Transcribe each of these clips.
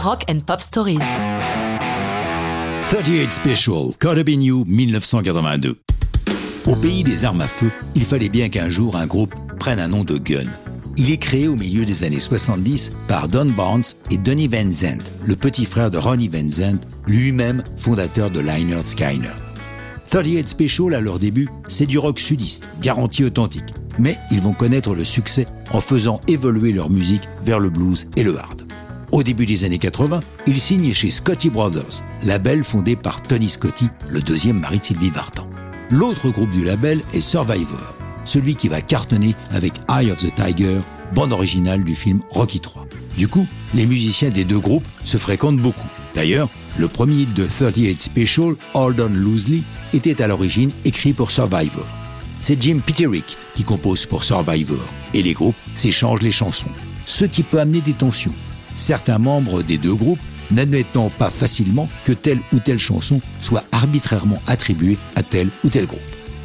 Rock and Pop Stories. 38 Special, Caught Up in You, 1982. Au pays des armes à feu, il fallait bien qu'un jour un groupe prenne un nom de gun. Il est créé au milieu des années 70 par Don Barnes et Donny Van Zandt, le petit frère de Ronnie Van Zandt, lui-même fondateur de Lynyrd Skynyrd. 38 Special, à leur début, c'est du rock sudiste, garanti authentique. Mais ils vont connaître le succès en faisant évoluer leur musique vers le blues et le hard. Au début des années 80, ils signent chez Scotty Brothers, label fondé par Tony Scotty, le deuxième mari de Sylvie Vartan. L'autre groupe du label est Survivor, celui qui va cartonner avec Eye of the Tiger, bande originale du film Rocky 3. Du coup, les musiciens des deux groupes se fréquentent beaucoup. D'ailleurs, le premier de 38 Special, Hold On Loosely, était à l'origine écrit pour Survivor. C'est Jim Peterick qui compose pour Survivor, et les groupes s'échangent les chansons, ce qui peut amener des tensions certains membres des deux groupes n'admettant pas facilement que telle ou telle chanson soit arbitrairement attribuée à tel ou tel groupe.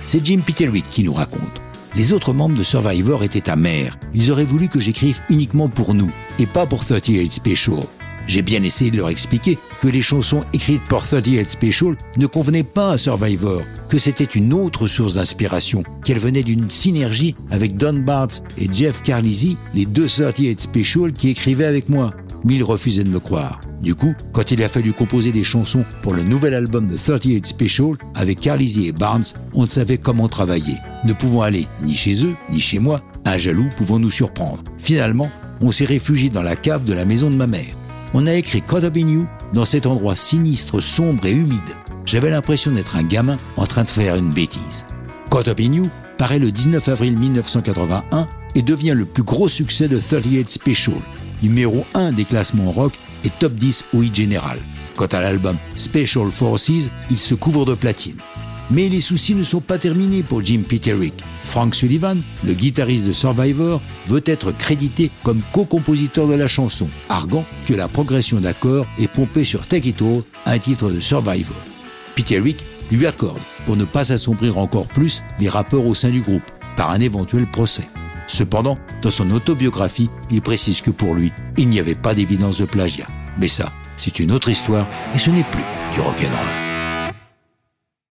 C'est Jim Peterick qui nous raconte. Les autres membres de Survivor étaient amers. Ils auraient voulu que j'écrive uniquement pour nous et pas pour 38 Special. J'ai bien essayé de leur expliquer que les chansons écrites pour 38 Special ne convenaient pas à Survivor, que c'était une autre source d'inspiration, qu'elle venait d'une synergie avec Don Bartz et Jeff Carlisi, les deux 38 Special qui écrivaient avec moi. Mais ils refusaient de me croire. Du coup, quand il a fallu composer des chansons pour le nouvel album de 38 Special avec Carlisi et Barnes, on ne savait comment travailler. Ne pouvant aller ni chez eux, ni chez moi, un jaloux pouvant nous surprendre. Finalement, on s'est réfugié dans la cave de la maison de ma mère on a écrit Caught Up in You dans cet endroit sinistre, sombre et humide. J'avais l'impression d'être un gamin en train de faire une bêtise. Caught Up in You paraît le 19 avril 1981 et devient le plus gros succès de 38 Special, numéro 1 des classements rock et top 10 au hit général. Quant à l'album Special Forces, il se couvre de platine. Mais les soucis ne sont pas terminés pour Jim Peterick. Frank Sullivan, le guitariste de Survivor, veut être crédité comme co-compositeur de la chanson, arguant que la progression d'accords est pompée sur Take It All, un titre de Survivor. Peterick lui accorde pour ne pas assombrir encore plus les rappeurs au sein du groupe par un éventuel procès. Cependant, dans son autobiographie, il précise que pour lui, il n'y avait pas d'évidence de plagiat. Mais ça, c'est une autre histoire et ce n'est plus du rock'n'roll.